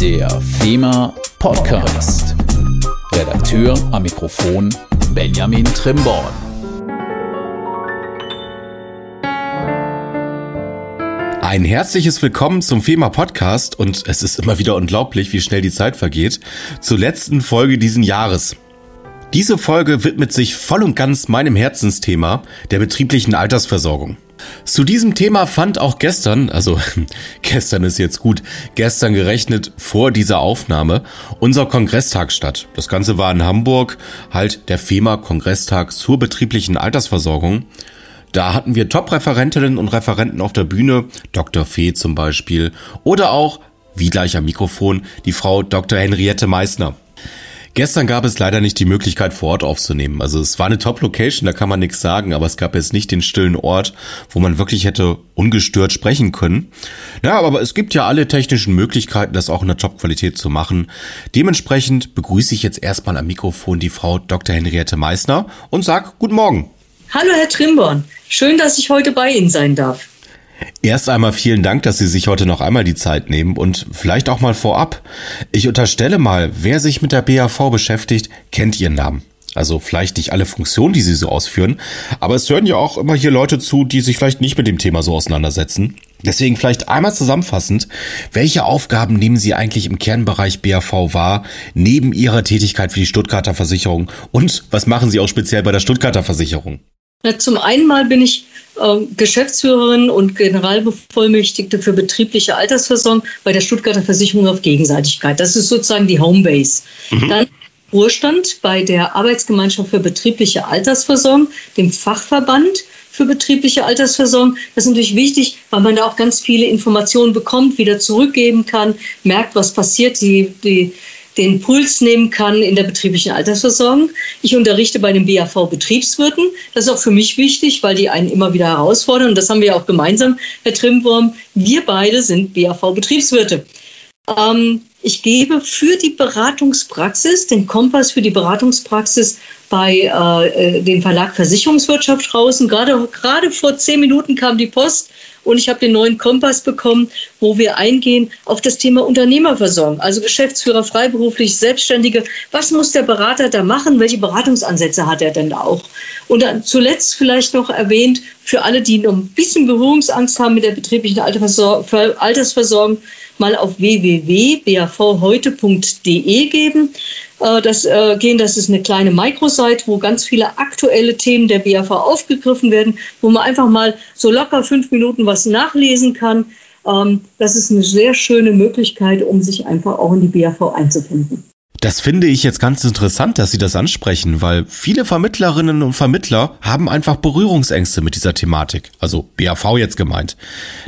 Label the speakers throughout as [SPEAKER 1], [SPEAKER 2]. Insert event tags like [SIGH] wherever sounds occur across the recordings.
[SPEAKER 1] Der FEMA Podcast. Redakteur am Mikrofon Benjamin Trimborn.
[SPEAKER 2] Ein herzliches Willkommen zum FEMA Podcast und es ist immer wieder unglaublich, wie schnell die Zeit vergeht, zur letzten Folge diesen Jahres. Diese Folge widmet sich voll und ganz meinem Herzensthema, der betrieblichen Altersversorgung. Zu diesem Thema fand auch gestern, also [LAUGHS] gestern ist jetzt gut, gestern gerechnet vor dieser Aufnahme, unser Kongresstag statt. Das Ganze war in Hamburg, halt der FEMA-Kongresstag zur betrieblichen Altersversorgung. Da hatten wir Top-Referentinnen und Referenten auf der Bühne, Dr. Fee zum Beispiel, oder auch, wie gleich am Mikrofon, die Frau Dr. Henriette Meissner. Gestern gab es leider nicht die Möglichkeit vor Ort aufzunehmen. Also es war eine Top-Location, da kann man nichts sagen, aber es gab jetzt nicht den stillen Ort, wo man wirklich hätte ungestört sprechen können. Ja, aber es gibt ja alle technischen Möglichkeiten, das auch in der Top-Qualität zu machen. Dementsprechend begrüße ich jetzt erstmal am Mikrofon die Frau Dr. Henriette Meissner und sag Guten Morgen.
[SPEAKER 3] Hallo Herr Trimborn, schön, dass ich heute bei Ihnen sein darf.
[SPEAKER 2] Erst einmal vielen Dank, dass Sie sich heute noch einmal die Zeit nehmen und vielleicht auch mal vorab. Ich unterstelle mal, wer sich mit der BAV beschäftigt, kennt Ihren Namen. Also vielleicht nicht alle Funktionen, die Sie so ausführen, aber es hören ja auch immer hier Leute zu, die sich vielleicht nicht mit dem Thema so auseinandersetzen. Deswegen vielleicht einmal zusammenfassend, welche Aufgaben nehmen Sie eigentlich im Kernbereich BAV wahr, neben Ihrer Tätigkeit für die Stuttgarter Versicherung und was machen Sie auch speziell bei der Stuttgarter Versicherung?
[SPEAKER 3] Zum einen mal bin ich Geschäftsführerin und Generalbevollmächtigte für betriebliche Altersversorgung bei der Stuttgarter Versicherung auf Gegenseitigkeit. Das ist sozusagen die Homebase. Mhm. Dann Ruhestand bei der Arbeitsgemeinschaft für betriebliche Altersversorgung, dem Fachverband für betriebliche Altersversorgung. Das ist natürlich wichtig, weil man da auch ganz viele Informationen bekommt, wieder zurückgeben kann, merkt, was passiert. Die, die den Puls nehmen kann in der betrieblichen Altersversorgung. Ich unterrichte bei den BAV-Betriebswirten. Das ist auch für mich wichtig, weil die einen immer wieder herausfordern. Und das haben wir auch gemeinsam, Herr Trimwurm. Wir beide sind BAV-Betriebswirte. Ähm, ich gebe für die Beratungspraxis, den Kompass für die Beratungspraxis bei äh, äh dem Verlag Versicherungswirtschaft. Und gerade, gerade vor zehn Minuten kam die Post und ich habe den neuen Kompass bekommen, wo wir eingehen auf das Thema Unternehmerversorgung, also Geschäftsführer, freiberuflich, Selbstständige. Was muss der Berater da machen? Welche Beratungsansätze hat er denn da auch? Und dann zuletzt vielleicht noch erwähnt, für alle, die noch ein bisschen Berührungsangst haben mit der betrieblichen Altersversorgung, mal auf www.bavheute.de geben. Äh, das äh, gehen, das ist eine kleine Microsite, wo ganz viele aktuelle Themen der BAV aufgegriffen werden, wo man einfach mal so locker fünf Minuten was nachlesen kann. Ähm, das ist eine sehr schöne Möglichkeit, um sich einfach auch in die BAV einzufinden.
[SPEAKER 2] Das finde ich jetzt ganz interessant, dass Sie das ansprechen, weil viele Vermittlerinnen und Vermittler haben einfach Berührungsängste mit dieser Thematik. Also BAV jetzt gemeint.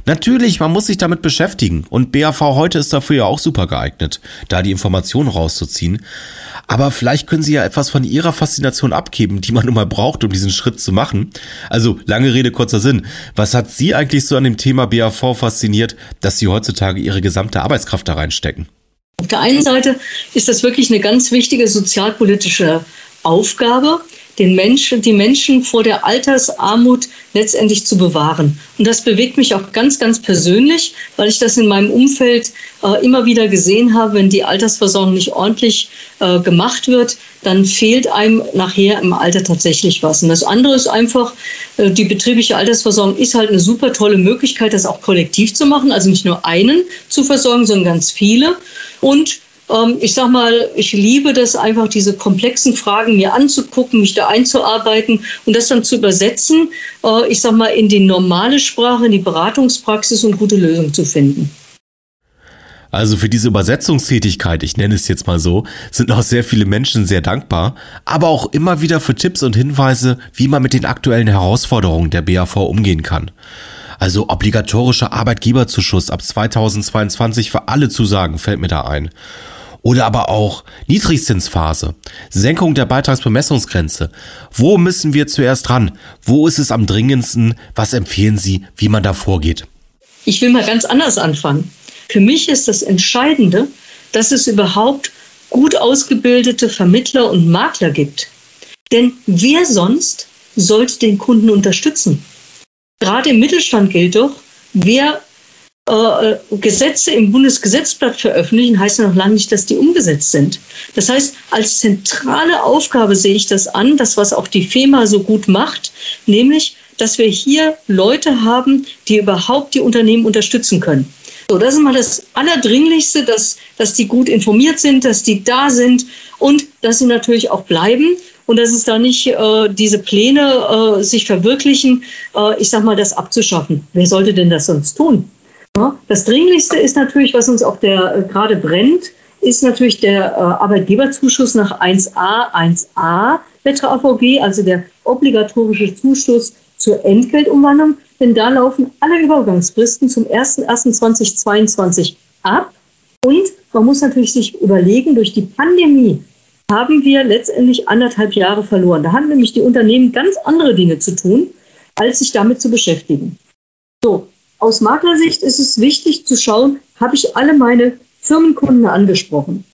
[SPEAKER 2] Natürlich, man muss sich damit beschäftigen und BAV heute ist dafür ja auch super geeignet, da die Informationen rauszuziehen. Aber vielleicht können Sie ja etwas von Ihrer Faszination abgeben, die man nun mal braucht, um diesen Schritt zu machen. Also lange Rede, kurzer Sinn. Was hat Sie eigentlich so an dem Thema BAV fasziniert, dass Sie heutzutage Ihre gesamte Arbeitskraft da reinstecken?
[SPEAKER 3] Auf der einen Seite ist das wirklich eine ganz wichtige sozialpolitische Aufgabe, den Menschen, die Menschen vor der Altersarmut letztendlich zu bewahren. Und das bewegt mich auch ganz, ganz persönlich, weil ich das in meinem Umfeld äh, immer wieder gesehen habe, wenn die Altersversorgung nicht ordentlich äh, gemacht wird, dann fehlt einem nachher im Alter tatsächlich was. Und das andere ist einfach, äh, die betriebliche Altersversorgung ist halt eine super tolle Möglichkeit, das auch kollektiv zu machen, also nicht nur einen zu versorgen, sondern ganz viele. Und ähm, ich sag mal, ich liebe das einfach, diese komplexen Fragen mir anzugucken, mich da einzuarbeiten und das dann zu übersetzen, äh, ich sag mal, in die normale Sprache, in die Beratungspraxis und gute Lösungen zu finden.
[SPEAKER 2] Also für diese Übersetzungstätigkeit, ich nenne es jetzt mal so, sind auch sehr viele Menschen sehr dankbar, aber auch immer wieder für Tipps und Hinweise, wie man mit den aktuellen Herausforderungen der BAV umgehen kann. Also obligatorischer Arbeitgeberzuschuss ab 2022 für alle Zusagen fällt mir da ein. Oder aber auch Niedrigzinsphase, Senkung der Beitragsbemessungsgrenze. Wo müssen wir zuerst ran? Wo ist es am dringendsten? Was empfehlen Sie, wie man da vorgeht?
[SPEAKER 3] Ich will mal ganz anders anfangen. Für mich ist das Entscheidende, dass es überhaupt gut ausgebildete Vermittler und Makler gibt. Denn wer sonst sollte den Kunden unterstützen? Gerade im Mittelstand gilt doch, wer äh, Gesetze im Bundesgesetzblatt veröffentlichen, heißt ja noch lange nicht, dass die umgesetzt sind. Das heißt, als zentrale Aufgabe sehe ich das an, das, was auch die FEMA so gut macht, nämlich, dass wir hier Leute haben, die überhaupt die Unternehmen unterstützen können. So, das ist mal das Allerdringlichste, dass, dass die gut informiert sind, dass die da sind und dass sie natürlich auch bleiben und dass es da nicht äh, diese Pläne äh, sich verwirklichen, äh, ich sag mal, das abzuschaffen. Wer sollte denn das sonst tun? Das Dringlichste ist natürlich, was uns auf der äh, gerade brennt, ist natürlich der äh, Arbeitgeberzuschuss nach 1a, 1a Letter AVG, also der obligatorische Zuschuss zur Entgeltumwandlung, denn da laufen alle Übergangsfristen zum 01.01.2022 ab. Und man muss natürlich sich überlegen, durch die Pandemie haben wir letztendlich anderthalb Jahre verloren. Da haben nämlich die Unternehmen ganz andere Dinge zu tun, als sich damit zu beschäftigen. So, aus Maklersicht ist es wichtig zu schauen, habe ich alle meine Firmenkunden angesprochen?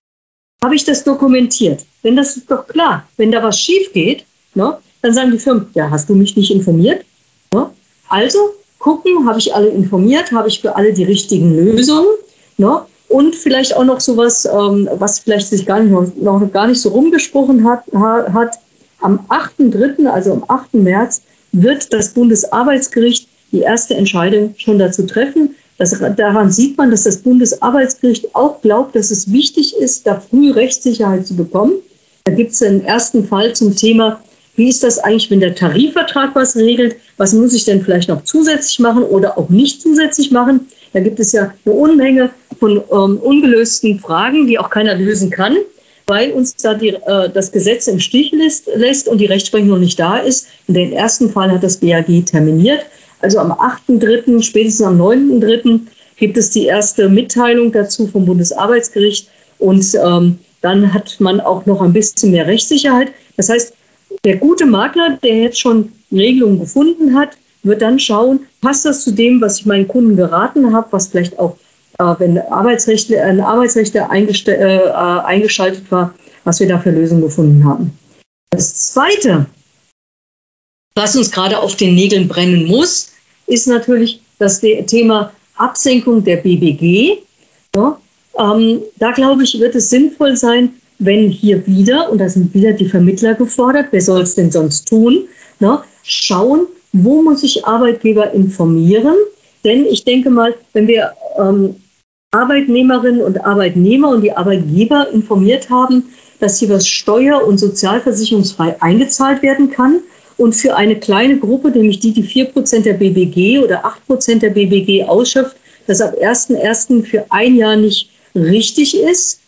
[SPEAKER 3] Habe ich das dokumentiert? Denn das ist doch klar, wenn da was schief geht, ne, dann sagen die Firmen, ja, hast du mich nicht informiert? Ne? Also gucken, habe ich alle informiert, habe ich für alle die richtigen Lösungen? Ne? Und vielleicht auch noch sowas, ähm, was vielleicht sich gar nicht, noch, gar nicht so rumgesprochen hat, hat. Am 8.3., also am 8. März, wird das Bundesarbeitsgericht die erste Entscheidung schon dazu treffen. Das, daran sieht man, dass das Bundesarbeitsgericht auch glaubt, dass es wichtig ist, da früh Rechtssicherheit zu bekommen. Da gibt es einen ersten Fall zum Thema wie ist das eigentlich, wenn der Tarifvertrag was regelt? Was muss ich denn vielleicht noch zusätzlich machen oder auch nicht zusätzlich machen? Da gibt es ja eine Unmenge von ähm, ungelösten Fragen, die auch keiner lösen kann, weil uns da die, äh, das Gesetz im Stich lässt, lässt und die Rechtsprechung noch nicht da ist. Und den ersten Fall hat das BAG terminiert. Also am 8.3., spätestens am 9.3. gibt es die erste Mitteilung dazu vom Bundesarbeitsgericht und ähm, dann hat man auch noch ein bisschen mehr Rechtssicherheit. Das heißt, der gute Makler, der jetzt schon Regelungen gefunden hat, wird dann schauen, passt das zu dem, was ich meinen Kunden geraten habe, was vielleicht auch, äh, wenn Arbeitsrechte, ein Arbeitsrechte äh, eingeschaltet war, was wir da für Lösungen gefunden haben. Das Zweite, was uns gerade auf den Nägeln brennen muss, ist natürlich das Thema Absenkung der BBG. Ja, ähm, da glaube ich, wird es sinnvoll sein, wenn hier wieder, und da sind wieder die Vermittler gefordert, wer soll es denn sonst tun, ne, schauen, wo muss ich Arbeitgeber informieren? Denn ich denke mal, wenn wir ähm, Arbeitnehmerinnen und Arbeitnehmer und die Arbeitgeber informiert haben, dass hier was steuer- und sozialversicherungsfrei eingezahlt werden kann und für eine kleine Gruppe, nämlich die, die 4% der BBG oder 8% der BBG ausschöpft, das ab 1.1. für ein Jahr nicht richtig ist,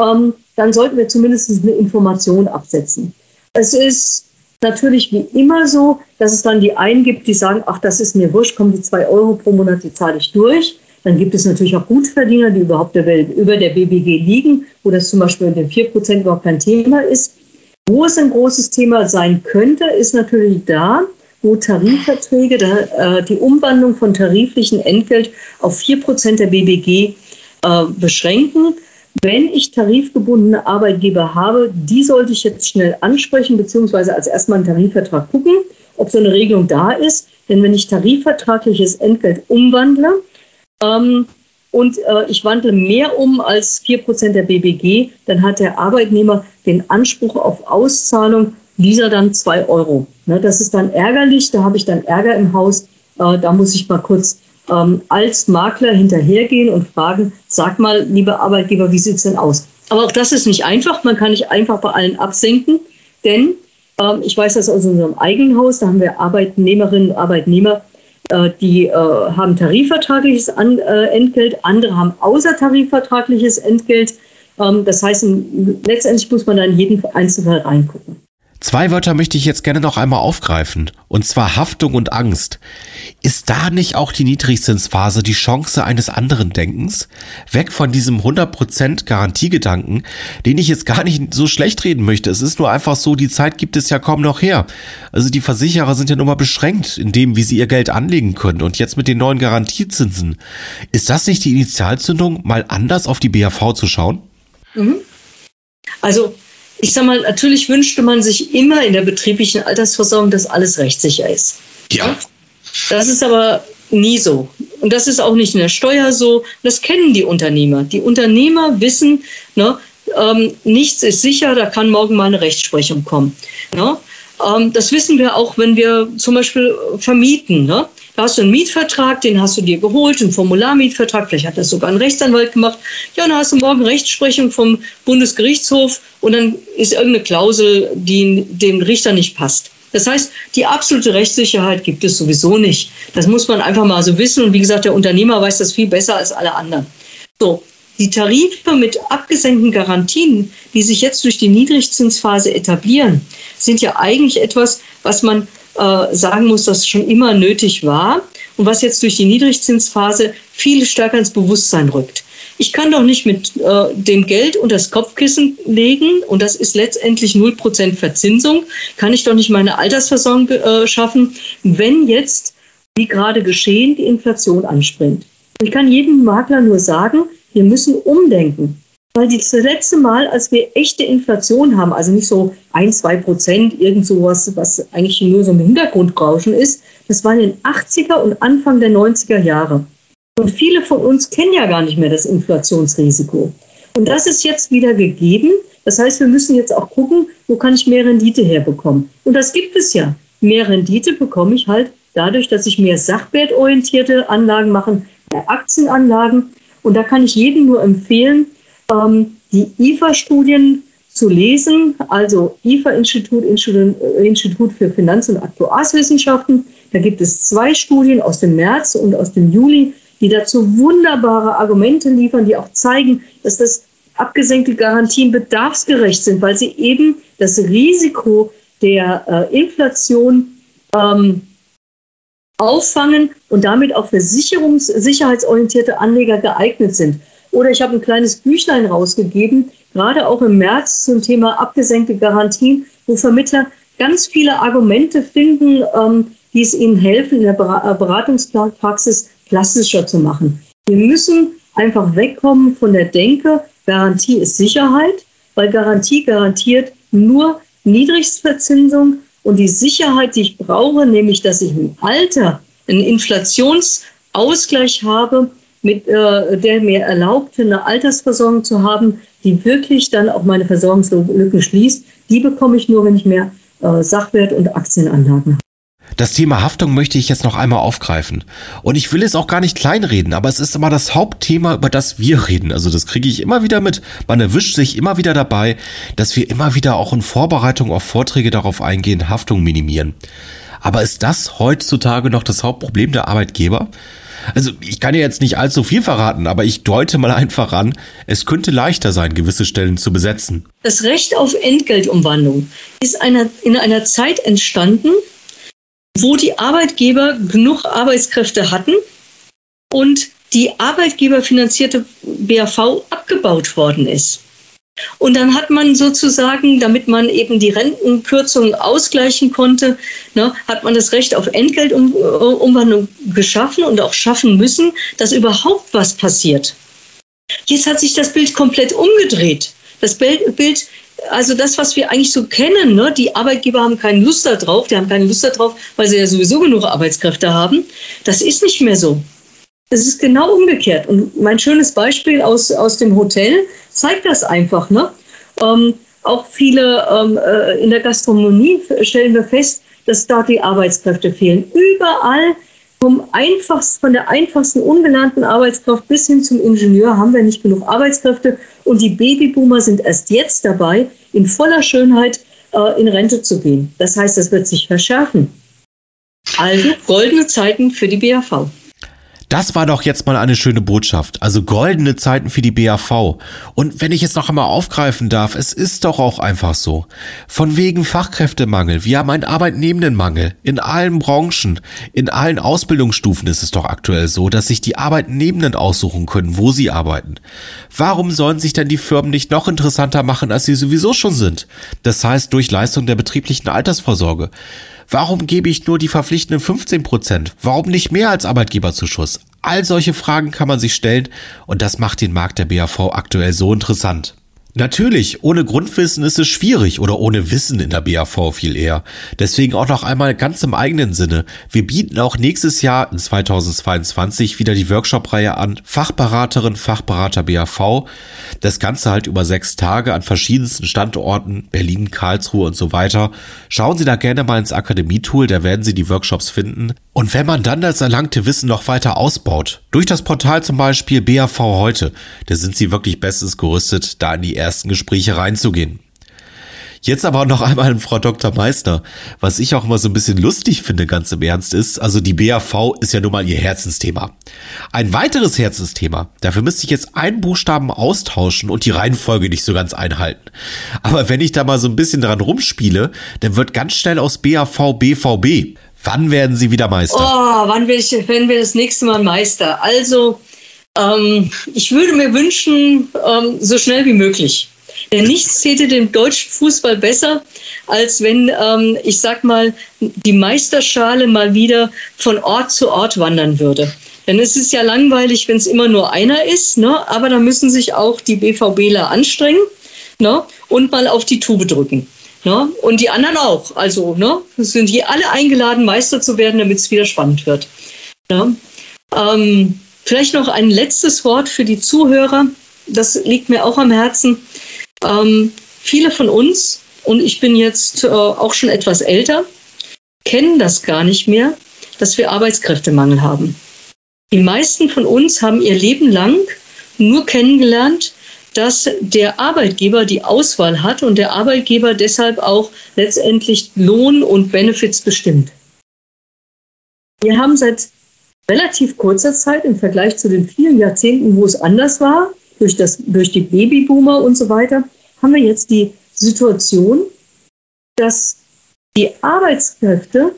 [SPEAKER 3] ähm, dann sollten wir zumindest eine Information absetzen. Es ist natürlich wie immer so, dass es dann die einen gibt, die sagen, ach, das ist mir wurscht, kommen die zwei Euro pro Monat, die zahle ich durch. Dann gibt es natürlich auch Gutverdiener, die überhaupt der Welt über der BBG liegen, wo das zum Beispiel mit den 4% überhaupt kein Thema ist. Wo es ein großes Thema sein könnte, ist natürlich da, wo Tarifverträge äh, die Umwandlung von tariflichen Entgelt auf 4% der BBG äh, beschränken. Wenn ich tarifgebundene Arbeitgeber habe, die sollte ich jetzt schnell ansprechen, beziehungsweise als erstmal einen Tarifvertrag gucken, ob so eine Regelung da ist. Denn wenn ich tarifvertragliches Entgelt umwandle ähm, und äh, ich wandle mehr um als 4% der BBG, dann hat der Arbeitnehmer den Anspruch auf Auszahlung dieser dann 2 Euro. Ne, das ist dann ärgerlich, da habe ich dann Ärger im Haus. Äh, da muss ich mal kurz ähm, als Makler hinterhergehen und fragen, sag mal, liebe Arbeitgeber, wie sieht es denn aus? Aber auch das ist nicht einfach. Man kann nicht einfach bei allen absenken, denn ähm, ich weiß das aus unserem eigenen Haus, da haben wir Arbeitnehmerinnen und Arbeitnehmer, die äh, haben tarifvertragliches An äh, Entgelt, andere haben außertarifvertragliches Entgelt. Ähm, das heißt, letztendlich muss man da in jeden Einzelfall reingucken.
[SPEAKER 2] Zwei Wörter möchte ich jetzt gerne noch einmal aufgreifen, und zwar Haftung und Angst. Ist da nicht auch die Niedrigzinsphase die Chance eines anderen Denkens? Weg von diesem 100% Garantiegedanken, den ich jetzt gar nicht so schlecht reden möchte. Es ist nur einfach so, die Zeit gibt es ja kaum noch her. Also die Versicherer sind ja nur mal beschränkt in dem, wie sie ihr Geld anlegen können. Und jetzt mit den neuen Garantiezinsen. Ist das nicht die Initialzündung, mal anders auf die BAV zu schauen?
[SPEAKER 3] Mhm. Also ich sag mal, natürlich wünschte man sich immer in der betrieblichen Altersversorgung, dass alles rechtssicher ist.
[SPEAKER 2] Ja.
[SPEAKER 3] Das ist aber nie so. und das ist auch nicht in der Steuer so, das kennen die Unternehmer. Die Unternehmer wissen, ne, ähm, nichts ist sicher, da kann morgen mal eine Rechtsprechung kommen. Ne? Ähm, das wissen wir auch, wenn wir zum Beispiel vermieten. Ne? Da hast du einen Mietvertrag, den hast du dir geholt, einen Formularmietvertrag, vielleicht hat das sogar ein Rechtsanwalt gemacht. Ja, dann hast du morgen Rechtsprechung vom Bundesgerichtshof und dann ist irgendeine Klausel, die dem Richter nicht passt. Das heißt, die absolute Rechtssicherheit gibt es sowieso nicht. Das muss man einfach mal so wissen. Und wie gesagt, der Unternehmer weiß das viel besser als alle anderen. So, die Tarife mit abgesenkten Garantien, die sich jetzt durch die Niedrigzinsphase etablieren, sind ja eigentlich etwas, was man äh, sagen muss, das schon immer nötig war und was jetzt durch die Niedrigzinsphase viel stärker ins Bewusstsein rückt. Ich kann doch nicht mit äh, dem Geld unter das Kopfkissen legen und das ist letztendlich 0% Verzinsung, kann ich doch nicht meine Altersversorgung äh, schaffen, wenn jetzt, wie gerade geschehen, die Inflation anspringt. Ich kann jedem Makler nur sagen, wir müssen umdenken. Weil das letzte Mal, als wir echte Inflation haben, also nicht so ein, zwei Prozent, irgend sowas, was eigentlich nur so ein Hintergrundrauschen ist, das war in den 80er und Anfang der 90er Jahre. Und viele von uns kennen ja gar nicht mehr das Inflationsrisiko. Und das ist jetzt wieder gegeben. Das heißt, wir müssen jetzt auch gucken, wo kann ich mehr Rendite herbekommen. Und das gibt es ja. Mehr Rendite bekomme ich halt dadurch, dass ich mehr sachwertorientierte Anlagen mache, mehr Aktienanlagen und da kann ich jedem nur empfehlen, ähm, die IFA-Studien zu lesen, also IFA-Institut, äh, Institut für Finanz- und Aktuarswissenschaften. Da gibt es zwei Studien aus dem März und aus dem Juli, die dazu wunderbare Argumente liefern, die auch zeigen, dass das abgesenkte Garantien bedarfsgerecht sind, weil sie eben das Risiko der äh, Inflation ähm, auffangen und damit auch für sicherungs sicherheitsorientierte Anleger geeignet sind. Oder ich habe ein kleines Büchlein rausgegeben, gerade auch im März zum Thema abgesenkte Garantien, wo Vermittler ganz viele Argumente finden, ähm, die es ihnen helfen, in der äh, Beratungspraxis klassischer zu machen. Wir müssen einfach wegkommen von der Denke, Garantie ist Sicherheit, weil Garantie garantiert nur Niedrigstverzinsung und die Sicherheit, die ich brauche, nämlich dass ich im Alter einen Inflationsausgleich habe, mit äh, der mir erlaubt, eine Altersversorgung zu haben, die wirklich dann auch meine Versorgungslücken schließt, die bekomme ich nur, wenn ich mehr äh, Sachwert und Aktienanlagen habe.
[SPEAKER 2] Das Thema Haftung möchte ich jetzt noch einmal aufgreifen. Und ich will es auch gar nicht kleinreden, aber es ist immer das Hauptthema, über das wir reden. Also das kriege ich immer wieder mit. Man erwischt sich immer wieder dabei, dass wir immer wieder auch in Vorbereitung auf Vorträge darauf eingehen, Haftung minimieren. Aber ist das heutzutage noch das Hauptproblem der Arbeitgeber? Also ich kann ja jetzt nicht allzu viel verraten, aber ich deute mal einfach an, es könnte leichter sein, gewisse Stellen zu besetzen.
[SPEAKER 3] Das Recht auf Entgeltumwandlung ist einer, in einer Zeit entstanden, wo die Arbeitgeber genug Arbeitskräfte hatten und die arbeitgeberfinanzierte BAV abgebaut worden ist. Und dann hat man sozusagen, damit man eben die Rentenkürzungen ausgleichen konnte, ne, hat man das Recht auf Entgeltumwandlung geschaffen und auch schaffen müssen, dass überhaupt was passiert. Jetzt hat sich das Bild komplett umgedreht. Das Bild also das, was wir eigentlich so kennen, ne? die Arbeitgeber haben keine Lust darauf, die haben keine Lust darauf, weil sie ja sowieso genug Arbeitskräfte haben. Das ist nicht mehr so. Es ist genau umgekehrt. Und mein schönes Beispiel aus, aus dem Hotel zeigt das einfach. Ne? Ähm, auch viele ähm, äh, in der Gastronomie stellen wir fest, dass dort die Arbeitskräfte fehlen. Überall vom einfachsten, von der einfachsten ungelernten Arbeitskraft bis hin zum Ingenieur haben wir nicht genug Arbeitskräfte und die Babyboomer sind erst jetzt dabei, in voller Schönheit äh, in Rente zu gehen. Das heißt, das wird sich verschärfen. Also goldene Zeiten für die BAV.
[SPEAKER 2] Das war doch jetzt mal eine schöne Botschaft. Also goldene Zeiten für die BAV. Und wenn ich jetzt noch einmal aufgreifen darf, es ist doch auch einfach so. Von wegen Fachkräftemangel. Wir haben einen Arbeitnehmendenmangel. In allen Branchen, in allen Ausbildungsstufen ist es doch aktuell so, dass sich die Arbeitnehmenden aussuchen können, wo sie arbeiten. Warum sollen sich denn die Firmen nicht noch interessanter machen, als sie sowieso schon sind? Das heißt, durch Leistung der betrieblichen Altersvorsorge. Warum gebe ich nur die verpflichtenden 15 Prozent? Warum nicht mehr als Arbeitgeberzuschuss? All solche Fragen kann man sich stellen und das macht den Markt der BAV aktuell so interessant. Natürlich, ohne Grundwissen ist es schwierig oder ohne Wissen in der BAV viel eher. Deswegen auch noch einmal ganz im eigenen Sinne. Wir bieten auch nächstes Jahr in 2022 wieder die Workshop-Reihe an Fachberaterin, Fachberater BAV. Das Ganze halt über sechs Tage an verschiedensten Standorten, Berlin, Karlsruhe und so weiter. Schauen Sie da gerne mal ins Akademie-Tool, da werden Sie die Workshops finden. Und wenn man dann das erlangte Wissen noch weiter ausbaut, durch das Portal zum Beispiel BAV heute, da sind Sie wirklich bestens gerüstet, da in die ersten Gespräche reinzugehen. Jetzt aber noch einmal an [LAUGHS] Frau Dr. Meister. Was ich auch immer so ein bisschen lustig finde, ganz im Ernst ist, also die BAV ist ja nun mal ihr Herzensthema. Ein weiteres Herzensthema, dafür müsste ich jetzt einen Buchstaben austauschen und die Reihenfolge nicht so ganz einhalten. Aber wenn ich da mal so ein bisschen dran rumspiele, dann wird ganz schnell aus BAV BVB. Wann werden Sie wieder Meister?
[SPEAKER 3] Oh, wann werden wir das nächste Mal Meister? Also, ähm, ich würde mir wünschen, ähm, so schnell wie möglich. Denn nichts täte dem deutschen Fußball besser, als wenn, ähm, ich sag mal, die Meisterschale mal wieder von Ort zu Ort wandern würde. Denn es ist ja langweilig, wenn es immer nur einer ist, ne? aber da müssen sich auch die BVBler anstrengen ne? und mal auf die Tube drücken. Ne? Und die anderen auch. Also ne? sind hier alle eingeladen, Meister zu werden, damit es wieder spannend wird. Ne? Ähm, Vielleicht noch ein letztes Wort für die Zuhörer. Das liegt mir auch am Herzen. Ähm, viele von uns, und ich bin jetzt äh, auch schon etwas älter, kennen das gar nicht mehr, dass wir Arbeitskräftemangel haben. Die meisten von uns haben ihr Leben lang nur kennengelernt, dass der Arbeitgeber die Auswahl hat und der Arbeitgeber deshalb auch letztendlich Lohn und Benefits bestimmt. Wir haben seit relativ kurzer Zeit im Vergleich zu den vielen Jahrzehnten, wo es anders war, durch, das, durch die Babyboomer und so weiter, haben wir jetzt die Situation, dass die Arbeitskräfte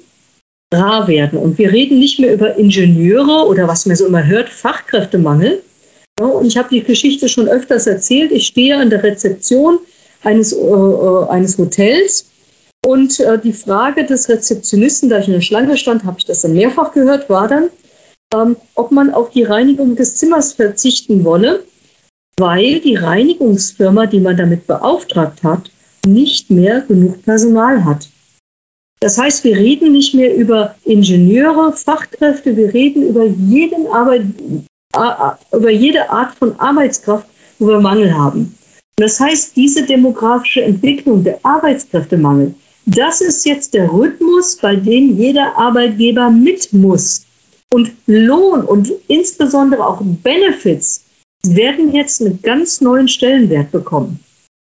[SPEAKER 3] rar werden. Und wir reden nicht mehr über Ingenieure oder was man so immer hört, Fachkräftemangel. Und ich habe die Geschichte schon öfters erzählt. Ich stehe an der Rezeption eines, äh, äh eines Hotels und äh, die Frage des Rezeptionisten, da ich in der Schlange stand, habe ich das dann mehrfach gehört, war dann, ähm, ob man auf die Reinigung des Zimmers verzichten wolle, weil die Reinigungsfirma, die man damit beauftragt hat, nicht mehr genug Personal hat. Das heißt, wir reden nicht mehr über Ingenieure, Fachkräfte, wir reden über, jeden Arbeit, über jede Art von Arbeitskraft, wo wir Mangel haben. das heißt, diese demografische Entwicklung, der Arbeitskräftemangel, das ist jetzt der Rhythmus, bei dem jeder Arbeitgeber mit muss. Und Lohn und insbesondere auch Benefits werden jetzt einen ganz neuen Stellenwert bekommen.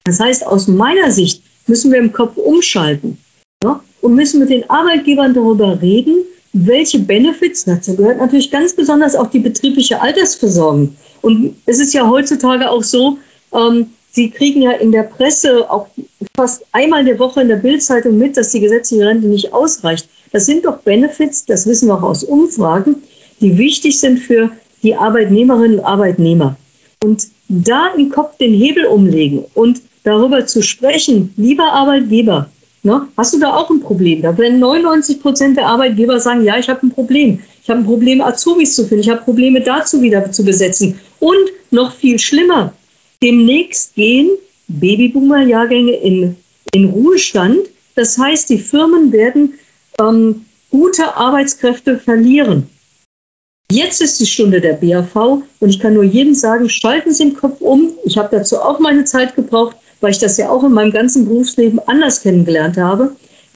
[SPEAKER 3] Das heißt, aus meiner Sicht müssen wir im Kopf umschalten ja, und müssen mit den Arbeitgebern darüber reden, welche Benefits, dazu gehört natürlich ganz besonders auch die betriebliche Altersversorgung. Und es ist ja heutzutage auch so, ähm, Sie kriegen ja in der Presse auch fast einmal in der Woche in der Bildzeitung mit, dass die gesetzliche Rente nicht ausreicht. Das sind doch Benefits, das wissen wir auch aus Umfragen, die wichtig sind für die Arbeitnehmerinnen und Arbeitnehmer. Und da im Kopf den Hebel umlegen und darüber zu sprechen, lieber Arbeitgeber, ne, hast du da auch ein Problem? Da werden 99 Prozent der Arbeitgeber sagen, ja, ich habe ein Problem. Ich habe ein Problem, Azubis zu finden. Ich habe Probleme dazu wieder zu besetzen. Und noch viel schlimmer, demnächst gehen Babyboomer-Jahrgänge in, in Ruhestand. Das heißt, die Firmen werden ähm, gute Arbeitskräfte verlieren. Jetzt ist die Stunde der BAV und ich kann nur jedem sagen, schalten Sie im Kopf um. Ich habe dazu auch meine Zeit gebraucht, weil ich das ja auch in meinem ganzen Berufsleben anders kennengelernt habe.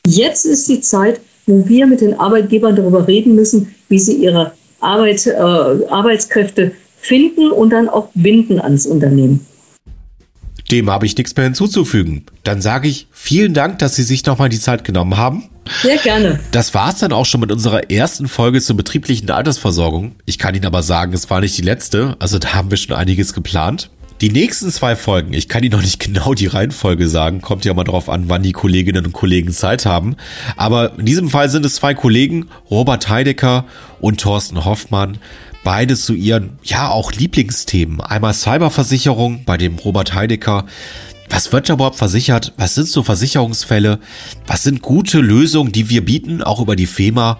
[SPEAKER 3] Jetzt ist die Zeit, wo wir mit den Arbeitgebern darüber reden müssen, wie sie ihre Arbeit, äh, Arbeitskräfte finden und dann auch binden ans Unternehmen.
[SPEAKER 2] Dem habe ich nichts mehr hinzuzufügen. Dann sage ich vielen Dank, dass Sie sich nochmal die Zeit genommen haben.
[SPEAKER 3] Sehr gerne.
[SPEAKER 2] Das war es dann auch schon mit unserer ersten Folge zur betrieblichen Altersversorgung. Ich kann Ihnen aber sagen, es war nicht die letzte. Also da haben wir schon einiges geplant. Die nächsten zwei Folgen, ich kann Ihnen noch nicht [LAUGHS] genau die Reihenfolge sagen, kommt ja mal drauf an, wann die Kolleginnen und Kollegen Zeit haben. Aber in diesem Fall sind es zwei Kollegen, Robert Heidecker und Thorsten Hoffmann beides zu ihren, ja, auch Lieblingsthemen. Einmal Cyberversicherung bei dem Robert Heidecker. Was wird da überhaupt versichert? Was sind so Versicherungsfälle? Was sind gute Lösungen, die wir bieten, auch über die FEMA?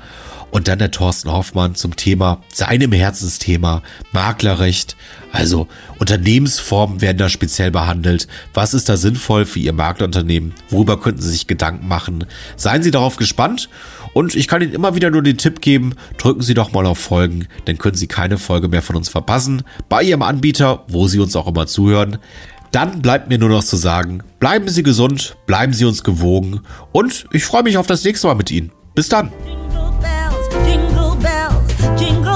[SPEAKER 2] und dann der Thorsten Hoffmann zum Thema, seinem Herzensthema, Maklerrecht. Also Unternehmensformen werden da speziell behandelt. Was ist da sinnvoll für Ihr Maklerunternehmen? Worüber könnten Sie sich Gedanken machen? Seien Sie darauf gespannt und ich kann Ihnen immer wieder nur den Tipp geben, drücken Sie doch mal auf Folgen, dann können Sie keine Folge mehr von uns verpassen. Bei Ihrem Anbieter, wo Sie uns auch immer zuhören. Dann bleibt mir nur noch zu sagen, bleiben Sie gesund, bleiben Sie uns gewogen und ich freue mich auf das nächste Mal mit Ihnen. Bis dann. Jingle bells, jingle bells, jingle